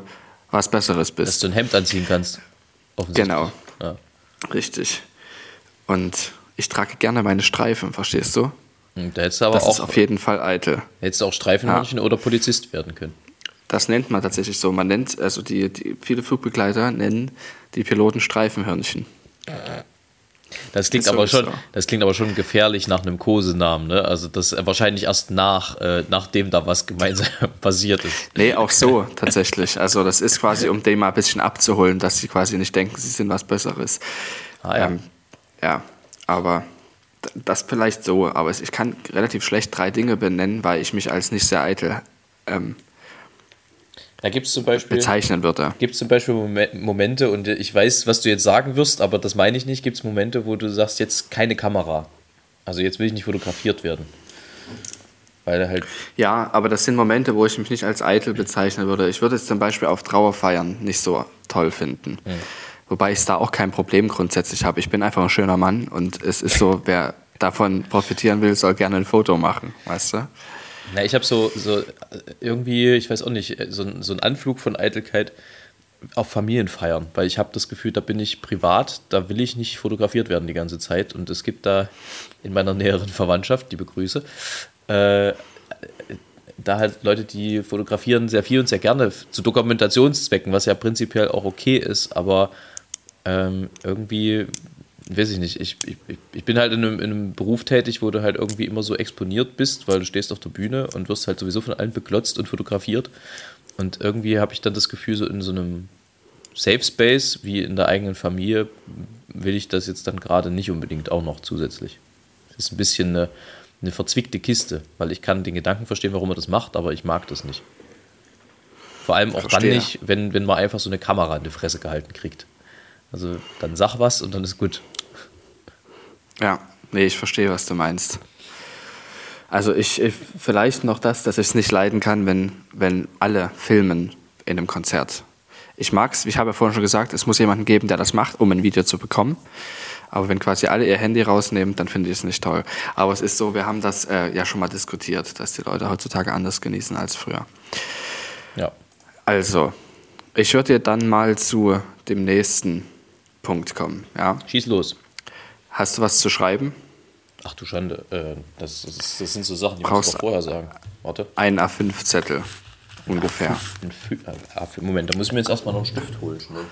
was Besseres Dass bist. du ein Hemd anziehen kannst. Genau. Ja. Richtig. Und ich trage gerne meine Streifen, verstehst du? Und da hättest du aber Das ist auch, auf jeden Fall eitel. hättest du auch Streifenhörnchen oder Polizist werden können. Das nennt man tatsächlich so. Man nennt, also die, die viele Flugbegleiter nennen die Piloten Streifenhörnchen. Das klingt, So aber schon, so. das klingt aber schon gefährlich nach einem Kosenamen, ne? Also das äh, wahrscheinlich erst nach, äh, nachdem da was gemeinsam passiert ist. Nee, auch so tatsächlich. Also das ist quasi, um den mal ein bisschen abzuholen, dass sie quasi nicht denken, sie sind was Besseres. Ah, ja. ähm, ja aber das vielleicht so. Aber ich kann relativ schlecht drei Dinge benennen, weil ich mich als nicht sehr eitel ähm, Da gibt es zum Beispiel, bezeichnen würde. gibt's zum Beispiel Momen- Momente, und ich weiß, was du jetzt sagen wirst, aber das meine ich nicht, gibt es Momente, wo du sagst, jetzt keine Kamera. Also jetzt will ich nicht fotografiert werden. Weil halt, Ja, aber das sind Momente, wo ich mich nicht als eitel bezeichnen würde. Ich würde es zum Beispiel auf Trauerfeiern nicht so toll finden. Wobei ich da auch kein Problem grundsätzlich habe. Ich bin einfach ein schöner Mann und es ist so, wer davon profitieren will, soll gerne ein Foto machen, weißt du? Na, ich habe so, so äh, irgendwie, ich weiß auch nicht, äh, so, so einen Anflug von Eitelkeit auf Familienfeiern, weil ich habe das Gefühl, da bin ich privat, da will ich nicht fotografiert werden die ganze Zeit. Und es gibt da in meiner näheren Verwandtschaft, die begrüße, äh, da halt Leute, die fotografieren sehr viel und sehr gerne zu Dokumentationszwecken, was ja prinzipiell auch okay ist, aber ähm, irgendwie, weiß ich nicht, ich, ich, ich bin halt in einem, in einem Beruf tätig, wo du halt irgendwie immer so exponiert bist, weil du stehst auf der Bühne und wirst halt sowieso von allen beglotzt und fotografiert. Und irgendwie habe ich dann das Gefühl, so in so einem Safe Space wie in der eigenen Familie will ich das jetzt dann gerade nicht unbedingt auch noch zusätzlich. Es ist ein bisschen eine, eine verzwickte Kiste, weil ich kann den Gedanken verstehen, warum er das macht, aber ich mag das nicht. Vor allem auch dann nicht, wenn, wenn man einfach so eine Kamera in die Fresse gehalten kriegt. Also dann sag was und dann ist gut. Ja, nee, ich verstehe, was du meinst. Also ich, ich vielleicht noch das, dass ich es nicht leiden kann, wenn, wenn alle filmen in einem Konzert. Ich mag es, ich habe ja vorhin schon gesagt, es muss jemanden geben, der das macht, um ein Video zu bekommen. Aber wenn quasi alle ihr Handy rausnehmen, dann finde ich es nicht toll. Aber es ist so, wir haben das äh, ja schon mal diskutiert, dass die Leute heutzutage anders genießen als früher. Ja. Also, ich würde dir dann mal zu dem nächsten Punkt kommen. Ja? Schieß los. Hast du was zu schreiben? Ach du Schande, äh, das, das, das sind so Sachen, die Brauchst du doch vorher sagen. Warte. Ein A5-Zettel ungefähr. Ein Fü- äh, ah, für- Moment, da muss ich mir jetzt erstmal noch einen Stift holen. Schnell.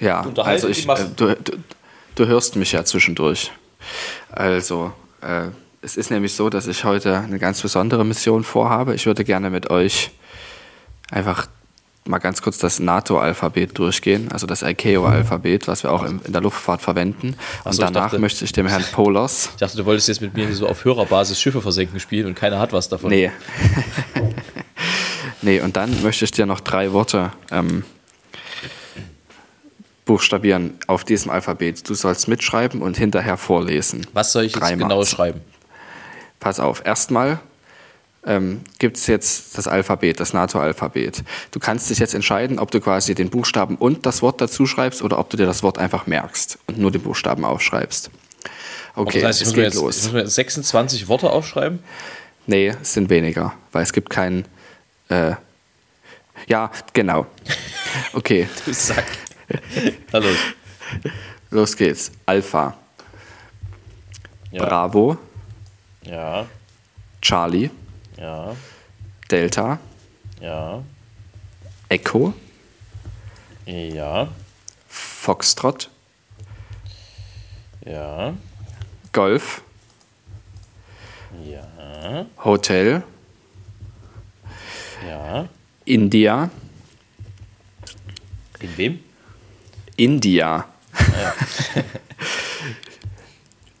Ja, also ich, äh, du, du, du hörst mich ja zwischendurch. Also, äh, es ist nämlich so, dass ich heute eine ganz besondere Mission vorhabe. Ich würde gerne mit euch einfach mal ganz kurz das NATO-Alphabet durchgehen, also das ICAO-Alphabet, was wir auch im, in der Luftfahrt verwenden. Und so, ich danach dachte- möchte ich dem Herrn Polos Ich dachte, du wolltest jetzt mit mir so auf Hörerbasis Schiffe versenken spielen und keiner hat was davon. Nee. nee, und dann möchte ich dir noch drei Worte ähm, buchstabieren auf diesem Alphabet. Du sollst mitschreiben und hinterher vorlesen. Was soll ich jetzt genau schreiben? Pass auf, erstmal ähm, gibt es jetzt das Alphabet, das NATO-Alphabet. Du kannst dich jetzt entscheiden, ob du quasi den Buchstaben und das Wort dazu schreibst oder ob du dir das Wort einfach merkst und nur den Buchstaben aufschreibst. Okay, das heißt, ich es muss, jetzt, los. ich muss mir jetzt 26 Worte aufschreiben. Nee, es sind weniger, weil es gibt keinen. Äh, ja, genau. Okay, Du Sack. Hallo. los geht's. Alpha, Ja. Bravo, Ja, Charlie, ja, Delta, ja, Echo, ja, Foxtrot, ja, Golf, ja, Hotel, ja. India, In wem? India,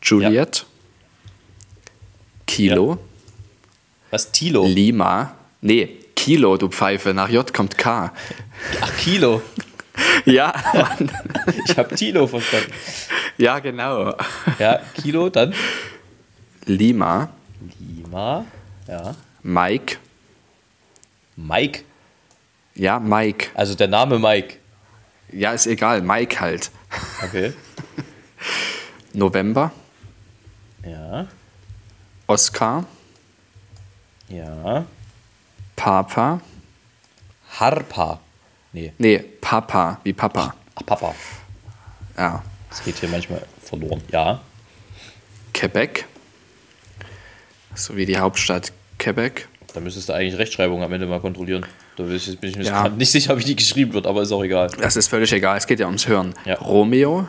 Juliet, Kilo, Was? Tilo? Lima, nee, Kilo, du Pfeife, nach J kommt K. Ach, Kilo. Ja, Mann. Ich habe Tilo verstanden. ja, genau. Ja, Kilo, dann Lima, Lima. Ja. Mike, Mike. ja, Mike. Also der Name Mike. Ja, ist egal, Mike halt. Okay. November, Ja. Oscar, Ja. Papa, Harpa. Nee. nee, Papa, wie Papa. Ach, Papa. Ja, Das geht hier manchmal verloren. Ja. Quebec, so wie die Hauptstadt Quebec. Da müsstest du eigentlich Rechtschreibung am Ende mal kontrollieren. Da bin ich, bin ich mir Ja. nicht sicher, wie die geschrieben wird, aber ist auch egal. Das ist völlig egal, es geht ja ums Hören. Ja. Romeo,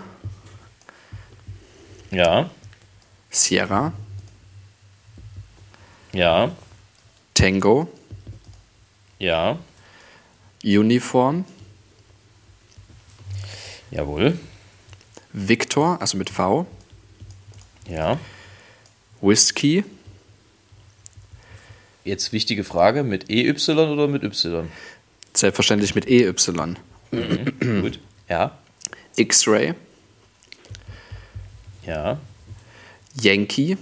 Ja. Sierra, Ja. Tango, Ja. Uniform, Jawohl. Victor, also mit V, Ja. Whisky, Jetzt wichtige Frage: mit EY oder mit Y? selbstverständlich mit EY, Gut. Ja. X-Ray, Ja. Yankee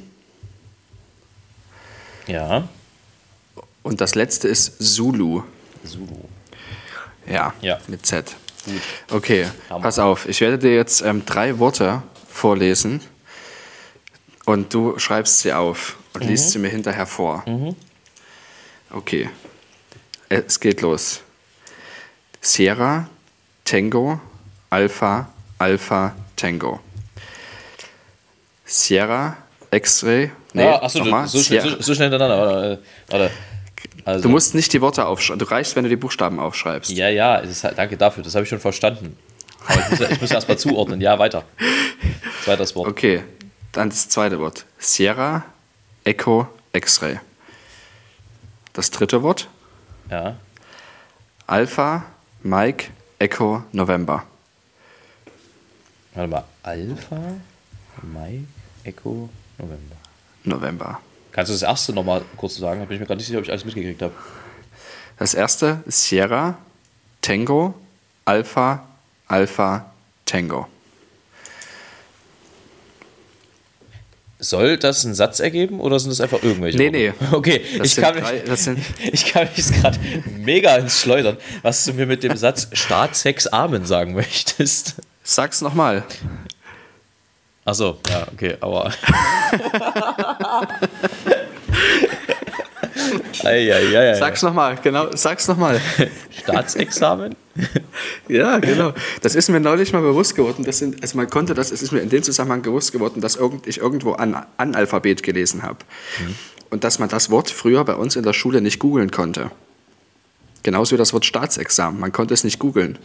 Ja. Und das letzte ist Zulu. Zulu. Ja, Ja. mit Z. Gut. Okay, Hammer. pass auf. Ich werde dir jetzt ähm, drei Worte vorlesen und du schreibst sie auf und Mhm. liest sie mir hinterher vor. Okay, es geht los. Sierra, Tango, Alpha, Alpha, Tango. Sierra, X-Ray. Nee, ah, achso, so, so, so schnell hintereinander. Warte, warte. Also, Du musst nicht die Worte aufschreiben. Du reichst, wenn du die Buchstaben aufschreibst. ja, ja, halt, danke dafür, das habe ich schon verstanden. Aber ich muss, ich muss erst mal zuordnen. Ja, weiter. Zweites Wort. Okay, dann das zweite Wort. Sierra, Echo, X-Ray. Das dritte Wort. Ja. Alpha, Mike, Echo, November. Warte mal. Alpha, Mai, Echo, November. November. Kannst du das erste nochmal kurz sagen? Da bin ich mir gerade nicht sicher, ob ich alles mitgekriegt habe. Das erste Sierra, Tango, Alpha, Alpha, Tango. Soll das einen Satz ergeben oder sind das einfach irgendwelche? Nee, Worte? nee. Okay, ich kann, drei- mich, ich kann mich gerade mega ins Schleudern, was du mir mit dem Satz Staat, Sex, Amen sagen möchtest. Sag's nochmal. Achso, ja, okay, aber. Sag's nochmal, genau, sag's nochmal. Staatsexamen? Ja, genau. Das ist mir neulich mal bewusst geworden. Das sind, also man konnte das, es ist mir in dem Zusammenhang bewusst geworden, dass irgend, ich irgendwo an Analphabet gelesen habe. Und dass man das Wort früher bei uns in der Schule nicht googeln konnte. Genauso wie das Wort Staatsexamen. Man konnte es nicht googeln,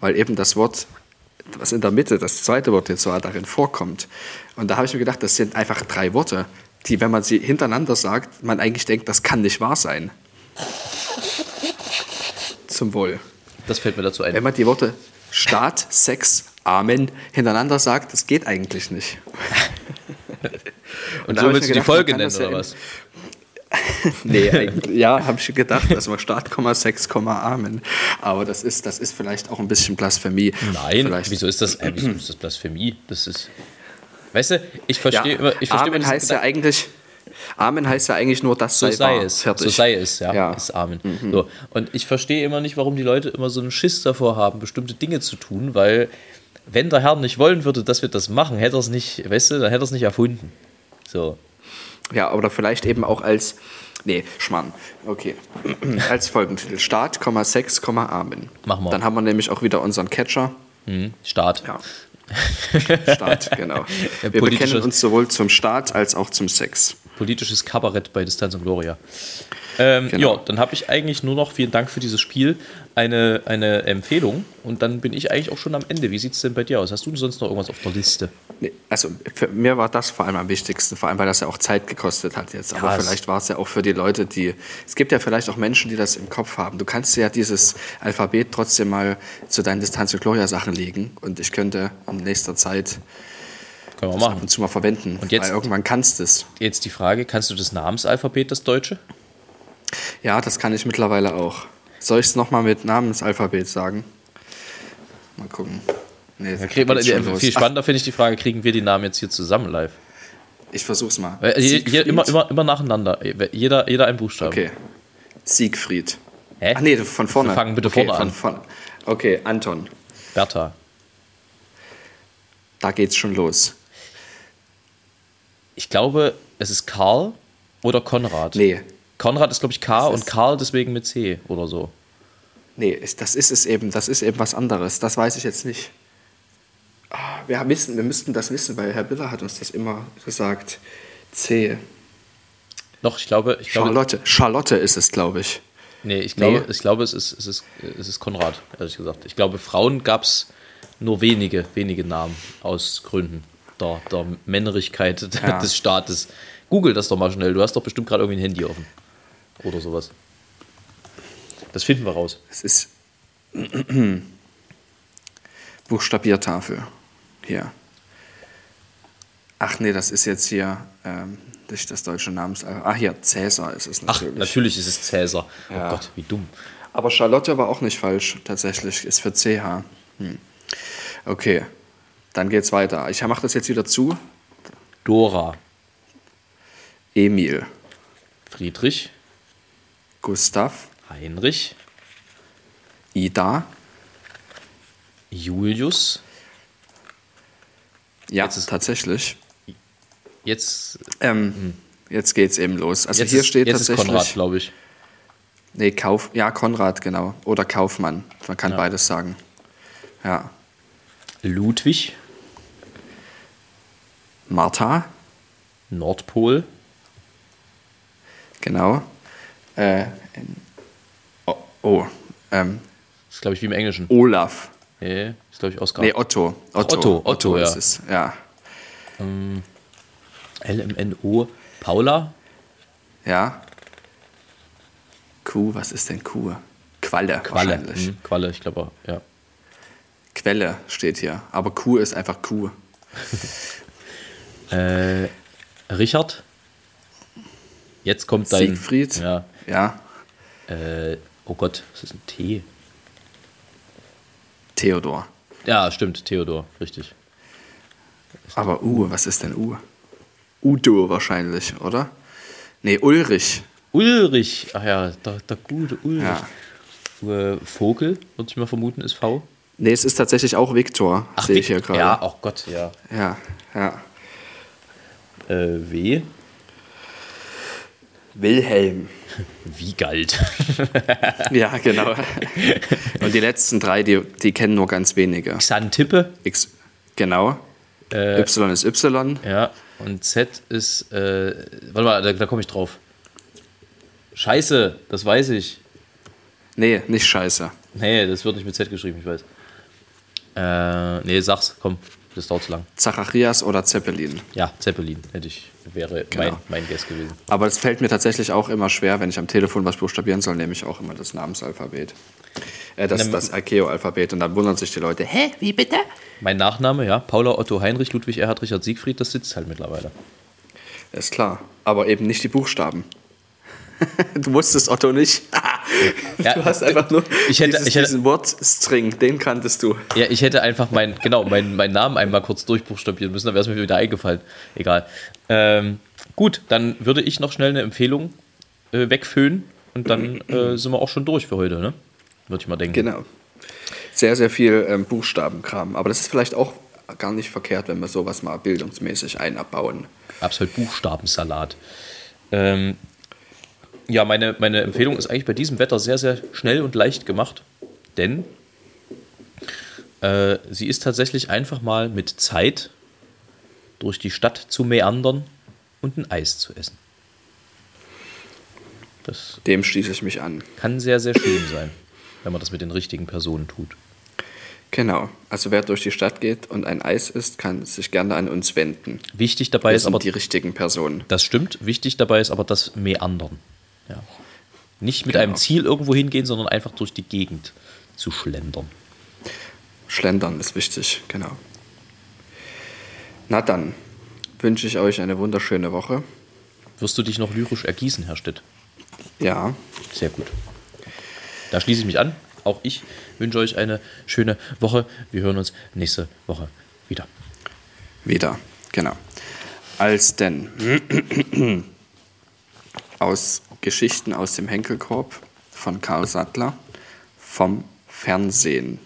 weil eben das Wort, was in der Mitte, das zweite Wort jetzt war, darin vorkommt. Und da habe ich mir gedacht, das sind einfach drei Worte, die, wenn man sie hintereinander sagt, man eigentlich denkt, das kann nicht wahr sein. Zum Wohl. Das fällt mir dazu Wenn ein. man die Worte Staat, Sex, Amen hintereinander sagt, das geht eigentlich nicht. Und da so willst du die Folge nennen, ja oder was? Nee, ja, habe ich gedacht, dass man Staat, Sex, Amen. Aber das ist, das ist vielleicht auch ein bisschen Blasphemie. Nein, vielleicht. wieso ist das, äh, wieso ist das Blasphemie? Das ist. Weißt du, ich Ja, verstehe immer. Ich verstehe Amen immer diesen heißt ja Gedanken- eigentlich, Amen heißt ja eigentlich nur, das so sei, sei wahr. es. Fertig. So sei es, ja. Ja. Ist Amen. So. Und ich verstehe immer nicht, warum die Leute immer so einen Schiss davor haben, bestimmte Dinge zu tun, weil wenn der Herr nicht wollen würde, dass wir das machen, hätte er es nicht, weißt du, dann hätte er es nicht erfunden. So. Ja, oder vielleicht eben auch als, nee, Schmarrn, okay, als Folgentitel, Staat, Sex, Amen. Machen wir. Dann haben wir nämlich auch wieder unseren Catcher. Hm. Staat. Ja. Staat, genau. Ja, Wir bekennen uns sowohl zum Staat als auch zum Sex. Politisches Kabarett bei Distanz und Gloria. Ähm, Genau. Ja, dann habe ich eigentlich nur noch, vielen Dank für dieses Spiel, eine, eine Empfehlung. Und dann bin ich eigentlich auch schon am Ende. Wie sieht es denn bei dir aus? Hast du sonst noch irgendwas auf der Liste? Nee, also für mir war das vor allem am wichtigsten, vor allem weil das ja auch Zeit gekostet hat jetzt. Aber vielleicht war es ja auch für die Leute, die. Es gibt ja vielleicht auch Menschen, die das im Kopf haben. Du kannst ja dieses Alphabet trotzdem mal zu deinen Distanz- und Gloria-Sachen legen und ich könnte in nächster Zeit Können wir das ab machen. und zu mal verwenden. Und jetzt- Weil irgendwann kannst du es. Jetzt die Frage: Kannst du das Namensalphabet, das Deutsche? Ja, das kann ich mittlerweile auch. Soll ich es nochmal mit Namensalphabet sagen? Mal gucken. Nee, geht's schon los. viel Ach, spannender finde ich die Frage: Kriegen wir die Namen jetzt hier zusammen live? ich versuch's mal. Äh, Hier, immer, immer, immer nacheinander. Jeder, jeder ein Buchstabe. Okay. Siegfried. Hä? Ach nee, von vorne. Wir fangen bitte okay, vorne an. Vorne. Okay, Anton. Bertha. Da geht's schon los. Ich glaube, es ist Karl oder Konrad. Nee, Konrad ist, glaube ich, K und Karl deswegen mit C oder so. nee, ist- das ist es eben. Das ist eben was anderes. Das weiß ich jetzt nicht. Ah, Wir, wissen, wir müssten das wissen, weil Herr Biller hat uns das immer gesagt. C. Doch, ich glaube, ich glaube, Charlotte. Charlotte ist es, glaube ich. nee, ich glaube, Nee. ich glaube, es ist, es ist, es ist Konrad, ehrlich gesagt. Ich glaube, Frauen gab es nur wenige, wenige Namen aus Gründen der, der Männlichkeit Ja. des Staates. Google das doch mal schnell. Du hast doch bestimmt gerade irgendwie ein Handy offen. Oder sowas. Das finden wir raus. Es ist Buchstabiertafel. Hier. Ach nee, das ist jetzt hier ähm, nicht das deutsche Namens. Ah, hier, Cäsar ist es Ach, natürlich. natürlich ist es Cäsar. Ja. Oh Gott, wie dumm. Aber Charlotte war auch nicht falsch, tatsächlich. Ist für CH. Hm. Okay, dann geht's weiter. Ich mache das jetzt wieder zu. Dora, Emil, Friedrich, Gustav, Heinrich, Ida. Julius. Ja, Jetzt ist- tatsächlich. Jetzt, Ähm, Jetzt geht's eben los. Also jetzt hier ist, steht jetzt ist tatsächlich. Konrad, glaube ich. Nee, Kauf, ja, Konrad, genau. Oder Kaufmann. Man kann Ja. beides sagen. Ja. Ludwig, Martha, Nordpol, genau. Äh, oh, oh ähm, ist glaube ich wie im Englischen. Olaf. Nee, ist glaube ich Oscar. Nee, Otto. Otto, Otto, Otto, ist ja. es. Ja. LMNO, Paula, Ja. Kuh, was ist denn Kuh? Qualle, Qualle. wahrscheinlich. Hm, Qualle, ich glaube, ja. Quelle steht hier. Aber Kuh ist einfach Kuh. Äh, Richard. Jetzt kommt dein. Siegfried. Ja. Ja. Äh, oh Gott, was ist ein T? Udo wahrscheinlich, oder? Nee, Ulrich. Ulrich, ach ja, der, der gute Ulrich. Ja. Äh, Vogel, würde ich mal vermuten, ist V. Nee, es ist tatsächlich auch Viktor, sehe ich hier gerade. Ja, oh Gott, ja. ja, ja. Äh, W. Wilhelm. Wie galt. Ja, genau. Und die letzten drei, die, die kennen nur ganz wenige. Xantippe. X, genau. y ist Y. Ja, und Z ist, äh, warte mal, da, da komme ich drauf. Scheiße, das weiß ich. Nee, nicht scheiße. Nee, das wird nicht mit Z geschrieben, ich weiß. Äh, nee, sag's, komm, das dauert zu lang. Zacharias oder Zeppelin. Ja, Zeppelin hätte ich, wäre Genau. mein, mein Guess gewesen. Aber es fällt mir tatsächlich auch immer schwer, wenn ich am Telefon was buchstabieren soll, nehme ich auch immer das Namensalphabet. Äh, das, Nimm- das Archeo-Alphabet. Und dann wundern sich die Leute, hä, wie bitte? Mein Nachname, ja, Paula Otto Heinrich Ludwig Erhard Richard Siegfried, das sitzt halt mittlerweile. Ist klar. Aber eben nicht die Buchstaben. du wusstest Otto nicht. Ja, du hast einfach nur ich hätte- dieses, ich hätte- diesen Wortstring, den kanntest du. Ja, ich hätte einfach mein, genau, meinen mein Namen einmal kurz durchbuchstabieren müssen, dann wäre es mir wieder eingefallen. Egal. Ähm, gut, dann würde ich noch schnell eine Empfehlung äh, wegföhnen und dann äh, sind wir auch schon durch für heute, ne? Würde ich mal denken. Genau. Sehr, sehr viel ähm, Buchstabenkram. Aber das ist vielleicht auch gar nicht verkehrt, wenn wir sowas mal bildungsmäßig einbauen. Absolut Buchstabensalat. Ähm, ja, meine, meine Empfehlung ist eigentlich bei diesem Wetter sehr, sehr schnell und leicht gemacht, denn äh, sie ist tatsächlich einfach mal mit Zeit durch die Stadt zu meandern und ein Eis zu essen. Das Dem schließe ich mich an. kann sehr, sehr schön sein, wenn man das mit den richtigen Personen tut. Genau. Also wer durch die Stadt geht und ein Eis isst, kann sich gerne an uns wenden. Wichtig dabei Wir ist aber, die richtigen Personen. das stimmt, wichtig dabei ist aber das Meandern. Ja. Nicht mit Genau. einem Ziel irgendwo hingehen, sondern einfach durch die Gegend zu schlendern. Schlendern ist wichtig, genau. Na dann wünsche ich euch eine wunderschöne Woche. Wirst du dich noch lyrisch ergießen, Herr Stitt? Ja, Sehr gut. Da schließe ich mich an. Auch ich wünsche euch eine schöne Woche. Wir hören uns nächste Woche wieder. wieder, genau. Als denn aus Geschichten aus dem Henkelkorb von Karl Sattler vom Fernsehen.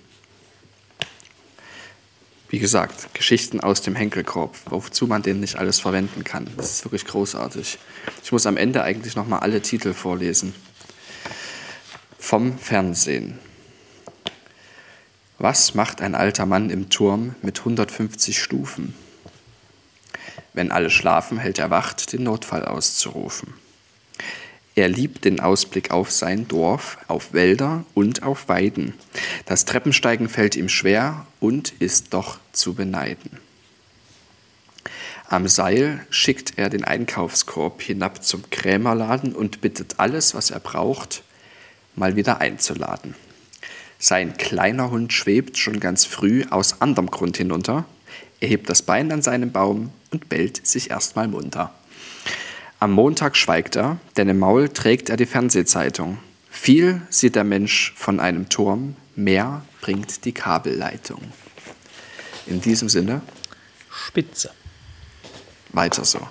Wie gesagt, Geschichten aus dem Henkelkorb, wozu man den nicht alles verwenden kann. Das ist wirklich großartig. Ich muss am Ende eigentlich nochmal alle Titel vorlesen. Vom Fernsehen. Was macht ein alter Mann im Turm mit 150 Stufen? Wenn alle schlafen, hält er Wacht, den Notfall auszurufen. Er liebt den Ausblick auf sein Dorf, auf Wälder und auf Weiden. Das Treppensteigen fällt ihm schwer und ist doch zu beneiden. Am Seil schickt er den Einkaufskorb hinab zum Krämerladen und bittet alles, was er braucht, mal wieder einzuladen. Sein kleiner Hund schwebt schon ganz früh aus anderem Grund hinunter. Er hebt das Bein an seinem Baum und bellt sich erstmal munter. Am Montag schweigt er, denn im Maul trägt er die Fernsehzeitung. Viel sieht der Mensch von einem Turm, mehr bringt die Kabelleitung. In diesem Sinne, Spitze. weiter so.